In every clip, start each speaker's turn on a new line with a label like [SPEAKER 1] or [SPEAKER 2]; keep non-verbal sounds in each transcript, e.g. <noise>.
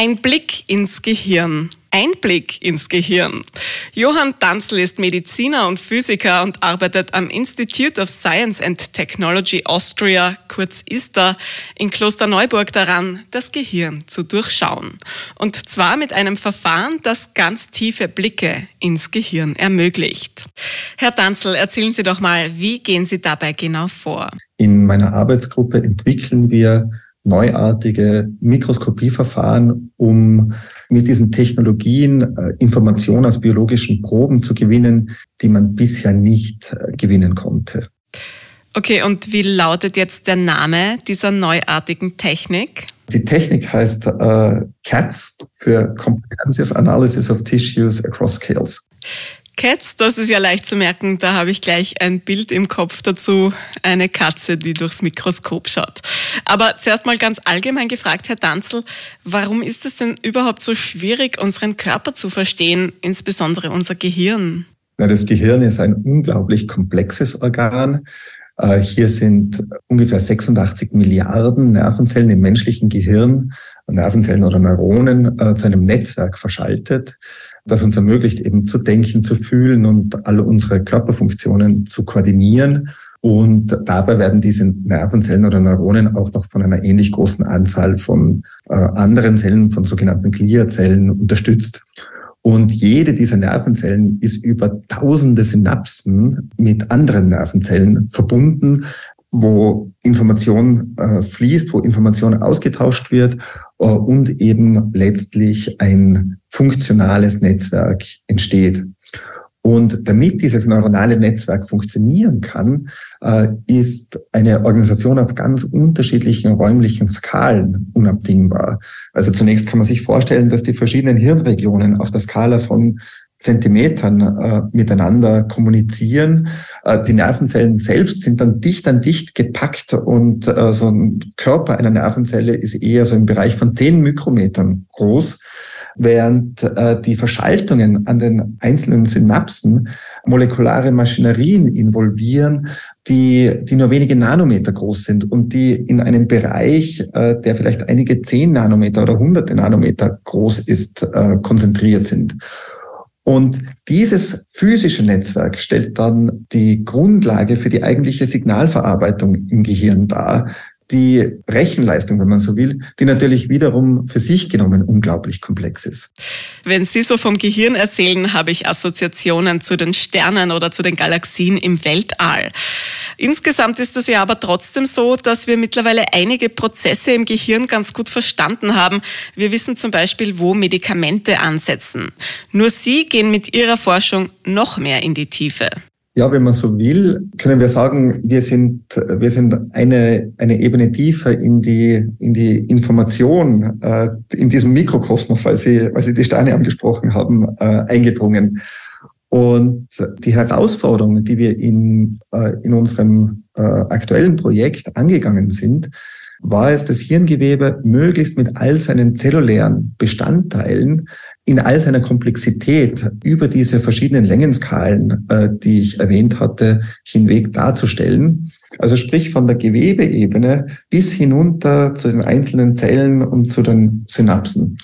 [SPEAKER 1] Ein Blick ins Gehirn. Einblick ins Gehirn. Johann Danzl ist Mediziner und Physiker und arbeitet am Institute of Science and Technology Austria, kurz ISTA, in Klosterneuburg daran, das Gehirn zu durchschauen. Und zwar mit einem Verfahren, das ganz tiefe Blicke ins Gehirn ermöglicht. Herr Danzl, erzählen Sie doch mal, wie gehen Sie dabei genau vor?
[SPEAKER 2] In meiner Arbeitsgruppe entwickeln wir neuartige Mikroskopieverfahren, um mit diesen Technologien äh, Informationen aus biologischen Proben zu gewinnen, die man bisher nicht äh, gewinnen konnte.
[SPEAKER 1] Okay, und wie lautet jetzt der Name dieser neuartigen Technik?
[SPEAKER 2] Die Technik heißt äh, CATS für Comprehensive Analysis of Tissues Across Scales.
[SPEAKER 1] Cats, das ist ja leicht zu merken, da habe ich gleich ein Bild im Kopf dazu, eine Katze, die durchs Mikroskop schaut. Aber zuerst mal ganz allgemein gefragt, Herr Danzel, warum ist es denn überhaupt so schwierig, unseren Körper zu verstehen, insbesondere unser Gehirn?
[SPEAKER 2] Ja, das Gehirn ist ein unglaublich komplexes Organ. Äh, hier sind ungefähr 86 Milliarden Nervenzellen im menschlichen Gehirn, Nervenzellen oder Neuronen, äh, zu einem Netzwerk verschaltet das uns ermöglicht, eben zu denken, zu fühlen und alle unsere Körperfunktionen zu koordinieren. Und dabei werden diese Nervenzellen oder Neuronen auch noch von einer ähnlich großen Anzahl von äh, anderen Zellen, von sogenannten Gliazellen unterstützt. Und jede dieser Nervenzellen ist über tausende Synapsen mit anderen Nervenzellen verbunden, wo Information äh, fließt, wo Information ausgetauscht wird äh, und eben letztlich ein funktionales Netzwerk entsteht. Und damit dieses neuronale Netzwerk funktionieren kann, äh, ist eine Organisation auf ganz unterschiedlichen räumlichen Skalen unabdingbar. Also zunächst kann man sich vorstellen, dass die verschiedenen Hirnregionen auf der Skala von Zentimetern äh, miteinander kommunizieren. Äh, die Nervenzellen selbst sind dann dicht an dicht gepackt und äh, so ein Körper einer Nervenzelle ist eher so im Bereich von zehn Mikrometern groß, während äh, die Verschaltungen an den einzelnen Synapsen molekulare Maschinerien involvieren, die, die nur wenige Nanometer groß sind und die in einem Bereich, äh, der vielleicht einige zehn Nanometer oder hunderte Nanometer groß ist, äh, konzentriert sind. Und dieses physische Netzwerk stellt dann die Grundlage für die eigentliche Signalverarbeitung im Gehirn dar, die Rechenleistung, wenn man so will, die natürlich wiederum für sich genommen unglaublich komplex ist.
[SPEAKER 1] Wenn Sie so vom Gehirn erzählen, habe ich Assoziationen zu den Sternen oder zu den Galaxien im Weltall. Insgesamt ist es ja aber trotzdem so, dass wir mittlerweile einige Prozesse im Gehirn ganz gut verstanden haben. Wir wissen zum Beispiel, wo Medikamente ansetzen. Nur Sie gehen mit Ihrer Forschung noch mehr in die Tiefe.
[SPEAKER 2] Ja, wenn man so will, können wir sagen, wir sind, wir sind eine, eine Ebene tiefer in die, in die Information, äh, in diesem Mikrokosmos, weil Sie, weil Sie die Steine angesprochen haben, äh, eingedrungen. Und die Herausforderungen, die wir in, äh, in unserem äh, aktuellen Projekt angegangen sind, war es, das Hirngewebe möglichst mit all seinen zellulären Bestandteilen in all seiner Komplexität über diese verschiedenen Längenskalen, äh, die ich erwähnt hatte, hinweg darzustellen. Also sprich von der Gewebeebene bis hinunter zu den einzelnen Zellen und zu den Synapsen.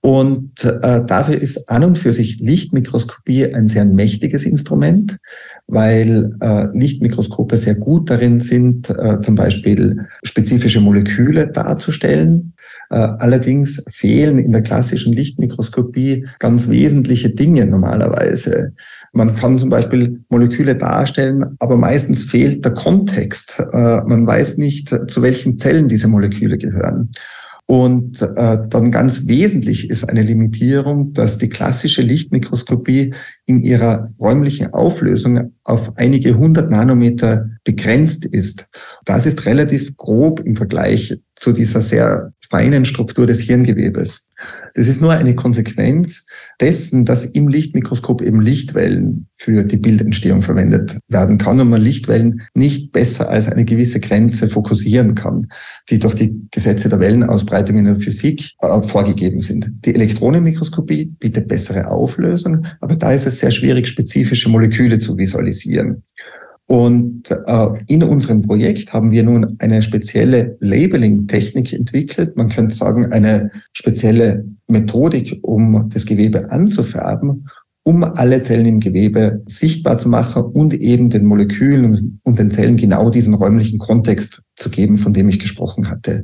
[SPEAKER 2] Und äh, dafür ist an und für sich Lichtmikroskopie ein sehr mächtiges Instrument, weil äh, Lichtmikroskope sehr gut darin sind, äh, zum Beispiel spezifische Moleküle darzustellen. Äh, allerdings fehlen in der klassischen Lichtmikroskopie ganz wesentliche Dinge normalerweise. Man kann zum Beispiel Moleküle darstellen, aber meistens fehlt der Kontext. Äh, man weiß nicht, zu welchen Zellen diese Moleküle gehören. Und äh, dann ganz wesentlich ist eine Limitierung, dass die klassische Lichtmikroskopie in ihrer räumlichen Auflösung auf einige hundert Nanometer begrenzt ist. Das ist relativ grob im Vergleich zu dieser sehr feinen Struktur des Hirngewebes. Das ist nur eine Konsequenz dessen, dass im Lichtmikroskop eben Lichtwellen für die Bildentstehung verwendet werden kann und man Lichtwellen nicht besser als eine gewisse Grenze fokussieren kann, die durch die Gesetze der Wellenausbreitung in der Physik äh, vorgegeben sind. Die Elektronenmikroskopie bietet bessere Auflösung, aber da ist es sehr schwierig, spezifische Moleküle zu visualisieren. Und äh, in unserem Projekt haben wir nun eine spezielle Labeling-Technik entwickelt. Man könnte sagen, eine spezielle Methodik, um das Gewebe anzufärben, um alle Zellen im Gewebe sichtbar zu machen und eben den Molekülen und den Zellen genau diesen räumlichen Kontext zu geben, von dem ich gesprochen hatte.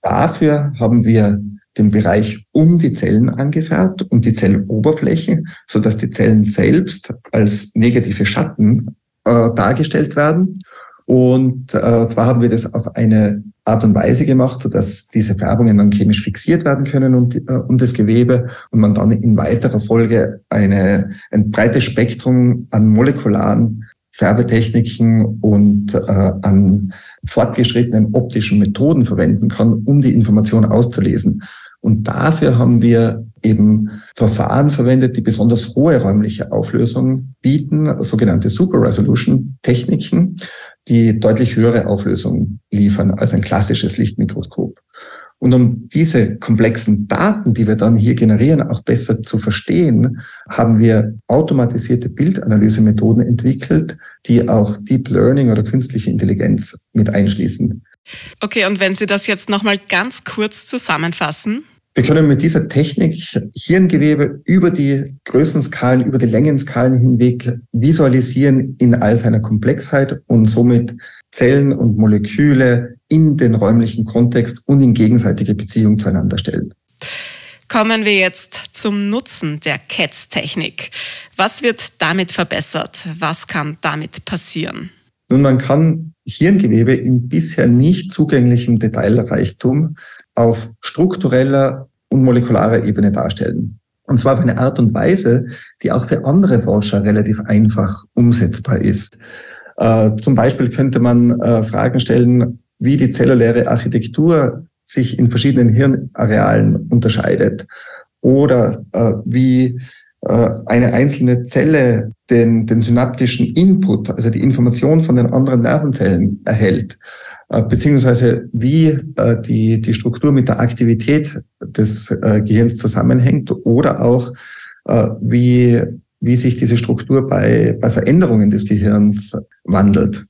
[SPEAKER 2] Dafür haben wir den Bereich um die Zellen angefärbt und die Zelloberfläche, so dass die Zellen selbst als negative Schatten äh, dargestellt werden. Und äh, zwar haben wir das auf eine Art und Weise gemacht, so dass diese Färbungen dann chemisch fixiert werden können und, äh, und das Gewebe und man dann in weiterer Folge eine, ein breites Spektrum an molekularen Färbetechniken und äh, an fortgeschrittenen optischen Methoden verwenden kann, um die Information auszulesen. Und dafür haben wir eben Verfahren verwendet, die besonders hohe räumliche Auflösung bieten, sogenannte Super Resolution Techniken, die deutlich höhere Auflösung liefern als ein klassisches Lichtmikroskop. Und um diese komplexen Daten, die wir dann hier generieren, auch besser zu verstehen, haben wir automatisierte Bildanalysemethoden entwickelt, die auch Deep Learning oder künstliche Intelligenz mit einschließen.
[SPEAKER 1] Okay, und wenn Sie das jetzt nochmal ganz kurz zusammenfassen?
[SPEAKER 2] Wir können mit dieser Technik Hirngewebe über die Größenskalen, über die Längenskalen hinweg visualisieren in all seiner Komplexheit und somit Zellen und Moleküle in den räumlichen Kontext und in gegenseitige Beziehung zueinander stellen.
[SPEAKER 1] Kommen wir jetzt zum Nutzen der CATS-Technik. Was wird damit verbessert? Was kann damit passieren?
[SPEAKER 2] Nun, man kann Hirngewebe in bisher nicht zugänglichem Detailreichtum auf struktureller und molekularer Ebene darstellen. Und zwar auf eine Art und Weise, die auch für andere Forscher relativ einfach umsetzbar ist. Äh, zum Beispiel könnte man äh, Fragen stellen, wie die zelluläre Architektur sich in verschiedenen Hirnarealen unterscheidet oder äh, wie eine einzelne Zelle den, den synaptischen Input, also die Information von den anderen Nervenzellen erhält äh, beziehungsweise wie äh, die, die Struktur mit der Aktivität des äh, Gehirns zusammenhängt oder auch wie, wie sich diese Struktur bei, bei Veränderungen des Gehirns wandelt.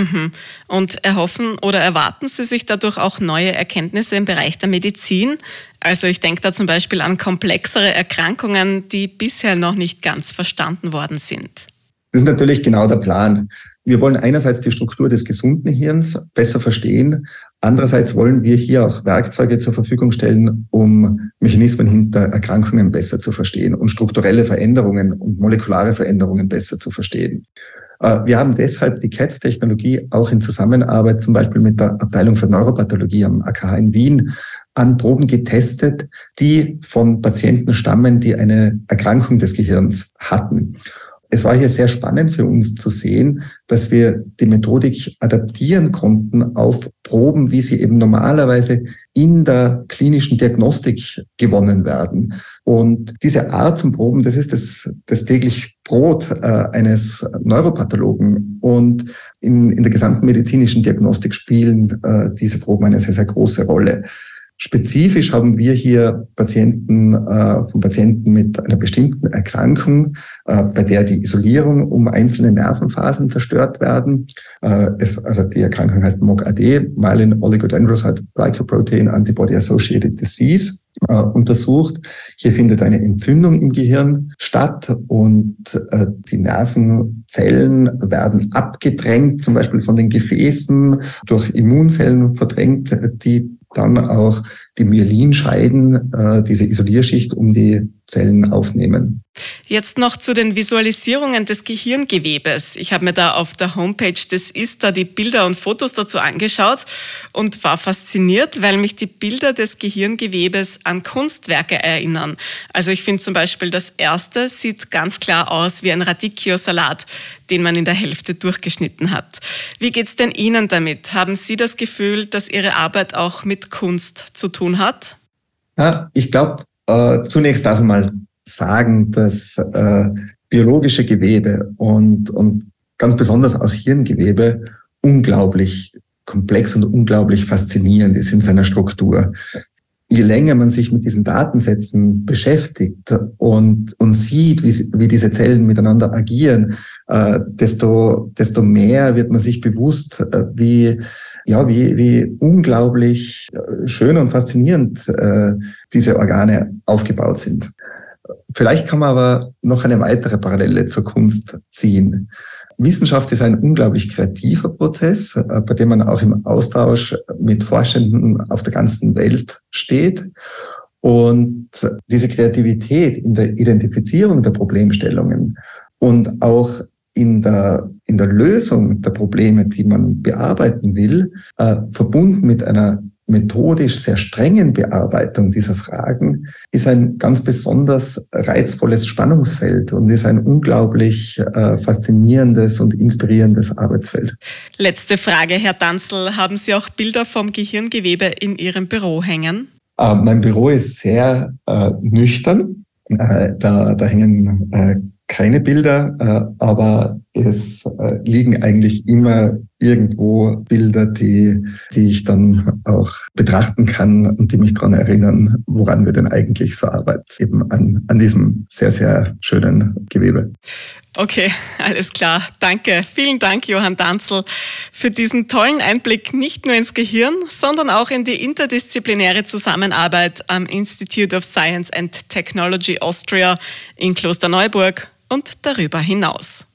[SPEAKER 1] Mhm. Und erhoffen oder erwarten Sie sich dadurch auch neue Erkenntnisse im Bereich der Medizin? Also ich denke da zum Beispiel an komplexere Erkrankungen, die bisher noch nicht ganz verstanden worden sind.
[SPEAKER 2] Das ist natürlich genau der Plan. Wir wollen einerseits die Struktur des gesunden Hirns besser verstehen. Andererseits wollen wir hier auch Werkzeuge zur Verfügung stellen, um Mechanismen hinter Erkrankungen besser zu verstehen und strukturelle Veränderungen und molekulare Veränderungen besser zu verstehen. Äh, wir haben deshalb die CATS-Technologie auch in Zusammenarbeit zum Beispiel mit der Abteilung für Neuropathologie am AKH in Wien an Proben getestet, die von Patienten stammen, die eine Erkrankung des Gehirns hatten es war hier sehr spannend für uns zu sehen, dass wir die Methodik adaptieren konnten auf Proben, wie sie eben normalerweise in der klinischen Diagnostik gewonnen werden. Und diese Art von Proben, das ist das, das täglich Brot äh, eines Neuropathologen. Und in, in der gesamten medizinischen Diagnostik spielen äh, diese Proben eine sehr, sehr große Rolle. Spezifisch haben wir hier Patienten äh, von Patienten mit einer bestimmten Erkrankung, äh, bei der die Isolierung um einzelne Nervenphasen zerstört werden. Äh, es, also die Erkrankung heißt MOG-AD, Myelin Oligodendrocyte Glycoprotein Antibody Associated Disease, äh, untersucht. Hier findet eine Entzündung im Gehirn statt und äh, die Nervenzellen werden abgedrängt, zum Beispiel von den Gefäßen durch Immunzellen verdrängt, die dann auch die Myelinscheiden, äh, diese Isolierschicht um die Zellen aufnehmen.
[SPEAKER 1] Jetzt noch zu den Visualisierungen des Gehirngewebes. Ich habe mir da auf der Homepage des ISTA die Bilder und Fotos dazu angeschaut und war fasziniert, weil mich die Bilder des Gehirngewebes an Kunstwerke erinnern. Also ich finde zum Beispiel, das erste sieht ganz klar aus wie ein Radicchio-Salat, den man in der Hälfte durchgeschnitten hat. Wie geht es denn Ihnen damit? Haben Sie das Gefühl, dass Ihre Arbeit auch mit Kunst zu tun hat?
[SPEAKER 2] Ja, ich glaube, äh, zunächst darf man mal sagen, dass äh, biologische Gewebe und, und ganz besonders auch Hirngewebe unglaublich komplex und unglaublich faszinierend ist in seiner Struktur. je länger man sich mit diesen Datensätzen beschäftigt und, und sieht, wie, wie diese Zellen miteinander agieren, äh, desto, desto mehr wird man sich bewusst, äh, wie, ja, wie, wie unglaublich äh, schön und faszinierend äh, diese Organe aufgebaut sind. Vielleicht kann man aber noch eine weitere Parallele zur Kunst ziehen. Wissenschaft ist ein unglaublich kreativer Prozess, äh, bei dem man auch im Austausch mit Forschenden auf der ganzen Welt steht. Und diese Kreativität in der Identifizierung der Problemstellungen und auch in der, in der Lösung der Probleme, die man bearbeiten will, äh, verbunden mit einer methodisch sehr strengen Bearbeitung dieser Fragen ist ein ganz besonders reizvolles Spannungsfeld und ist ein unglaublich äh, faszinierendes und inspirierendes Arbeitsfeld.
[SPEAKER 1] Letzte Frage, Herr Danzel. Haben Sie auch Bilder vom Gehirngewebe in Ihrem Büro hängen?
[SPEAKER 2] Äh, mein Büro ist sehr äh, nüchtern. Äh, da, da hängen äh, keine Bilder, äh, aber es äh, liegen eigentlich immer irgendwo Bilder, die, die ich dann auch betrachten kann und die mich daran erinnern, woran wir denn eigentlich so arbeiten, eben an, an diesem sehr, sehr schönen Gewebe.
[SPEAKER 1] Okay, <laughs> alles klar. Danke. Vielen Dank, Johann Danzel, für diesen tollen Einblick nicht nur ins Gehirn, sondern auch in die interdisziplinäre Zusammenarbeit am Institute of Science and Technology Austria in Klosterneuburg und darüber hinaus.